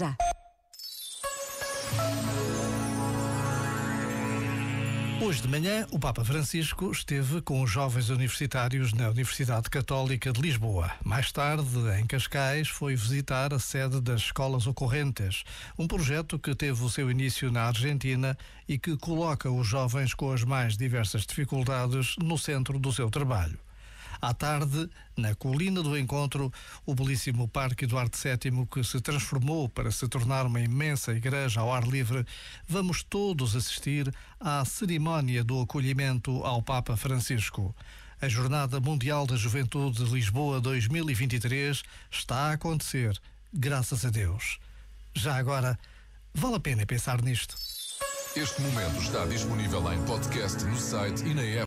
já. Hoje de manhã, o Papa Francisco esteve com os jovens universitários na Universidade Católica de Lisboa. Mais tarde, em Cascais, foi visitar a sede das Escolas Ocorrentes, um projeto que teve o seu início na Argentina e que coloca os jovens com as mais diversas dificuldades no centro do seu trabalho. À tarde, na colina do encontro, o belíssimo Parque Eduardo VII, que se transformou para se tornar uma imensa igreja ao ar livre, vamos todos assistir à cerimónia do acolhimento ao Papa Francisco. A Jornada Mundial da Juventude de Lisboa 2023 está a acontecer, graças a Deus. Já agora, vale a pena pensar nisto. Este momento está disponível em podcast no site e na app.